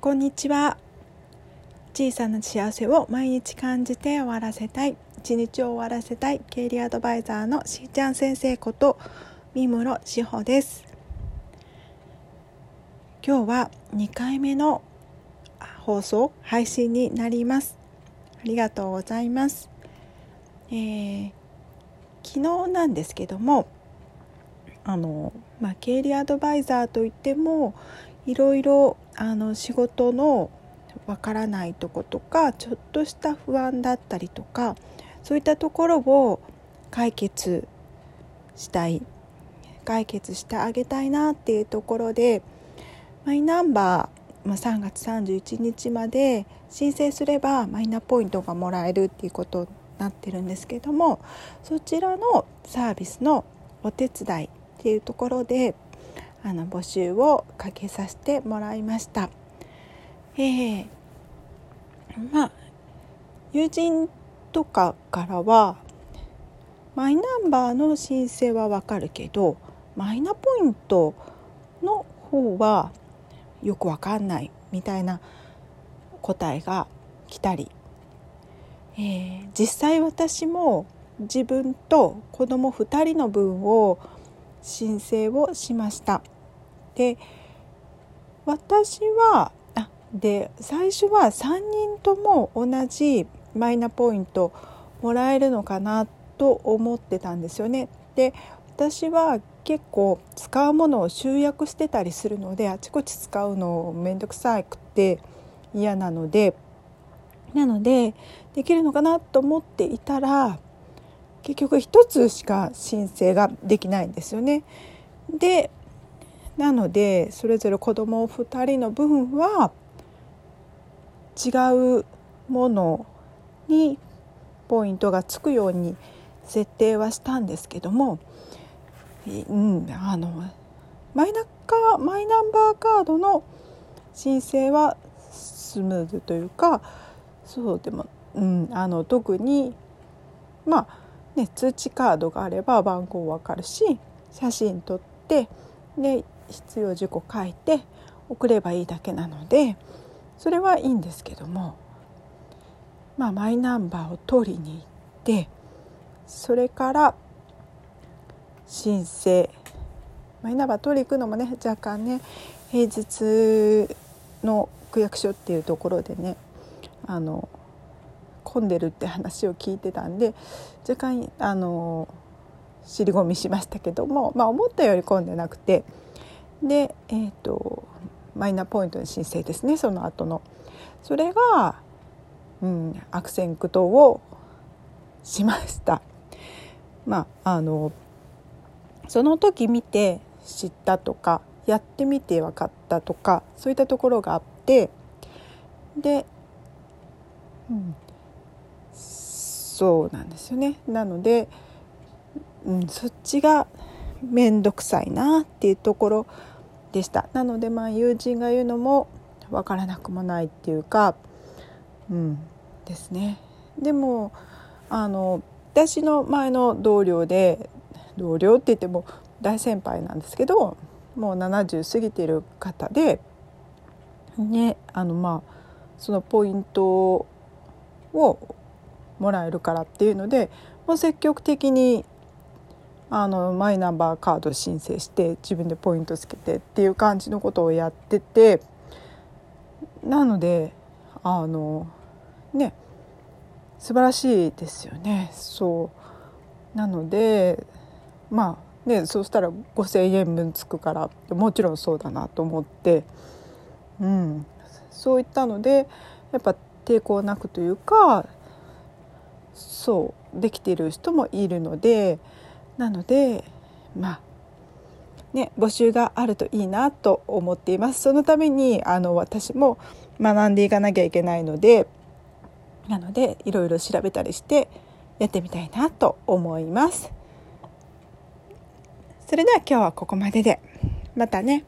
こんにちは。小さな幸せを毎日感じて終わらせたい。一日を終わらせたい。経理アドバイザーのしーちゃん先生こと三室志保です。今日は2回目の放送配信になります。ありがとうございます、えー、昨日なんですけどもあの、まあ、経理アドバイザーといってもいろいろあの仕事のわからないとことかちょっとした不安だったりとかそういったところを解決したい。解決してあげたいなっていうところでマイナンバー、まあ、3月31日まで申請すればマイナポイントがもらえるっていうことになってるんですけどもそちらのサービスのお手伝いっていうところであの募集をかけさせてもらいました。えー、まあ友人とかからはマイナンバーの申請はわかるけどマイナポイントの方はよくわかんないみたいな答えが来たり、えー、実際私も自分と子供2人の分を申請をしました。で私はあで最初は3人とも同じマイナポイントもらえるのかなと思ってたんですよね。で私は結構使うものを集約してたりするのであちこち使うの面倒くさくて嫌なのでなのでできるのかなと思っていたら結局1つしか申請ができないんですよね。でなのでそれぞれ子ども2人の分は違うものにポイントがつくように設定はしたんですけども、うん、あのマイナカマイナンバーカードの申請はスムーズというかそうでも、うん、あの特にまあね通知カードがあれば番号わかるし写真撮ってで必要事項書いて送ればいいだけなのでそれはいいんですけどもまあマイナンバーを取りに行ってそれから申請。マイナンバー取り行くのもね若干ね平日の区役所っていうところでねあの混んでるって話を聞いてたんで若干あの尻込みしましたけども、まあ、思ったより混んでなくて。で、えーと、マイナポイントの申請ですねその後の。それが、うん、悪戦苦闘をしました。まああのその時見て知ったとかやってみて分かったとかそういったところがあって。で、うん、そうなんですよね。なので、うん、そっちが面倒くさいなっていうところでしたなのでまあ友人が言うのも分からなくもないっていうかうんですねでもあの私の前の同僚で同僚って言っても大先輩なんですけどもう70過ぎてる方でねあのまあそのポイントをもらえるからっていうのでもう積極的にあのマイナンバーカード申請して自分でポイントつけてっていう感じのことをやっててなのであのね素晴らしいですよね。そう。なのでまあねそうしたら5,000円分つくからもちろんそうだなと思って、うん、そういったのでやっぱ抵抗なくというかそうできている人もいるので。なのでまあね募集があるといいなと思っていますそのためにあの私も学んでいかなきゃいけないのでなのでいろいろ調べたりしてやってみたいなと思いますそれでは今日はここまででまたね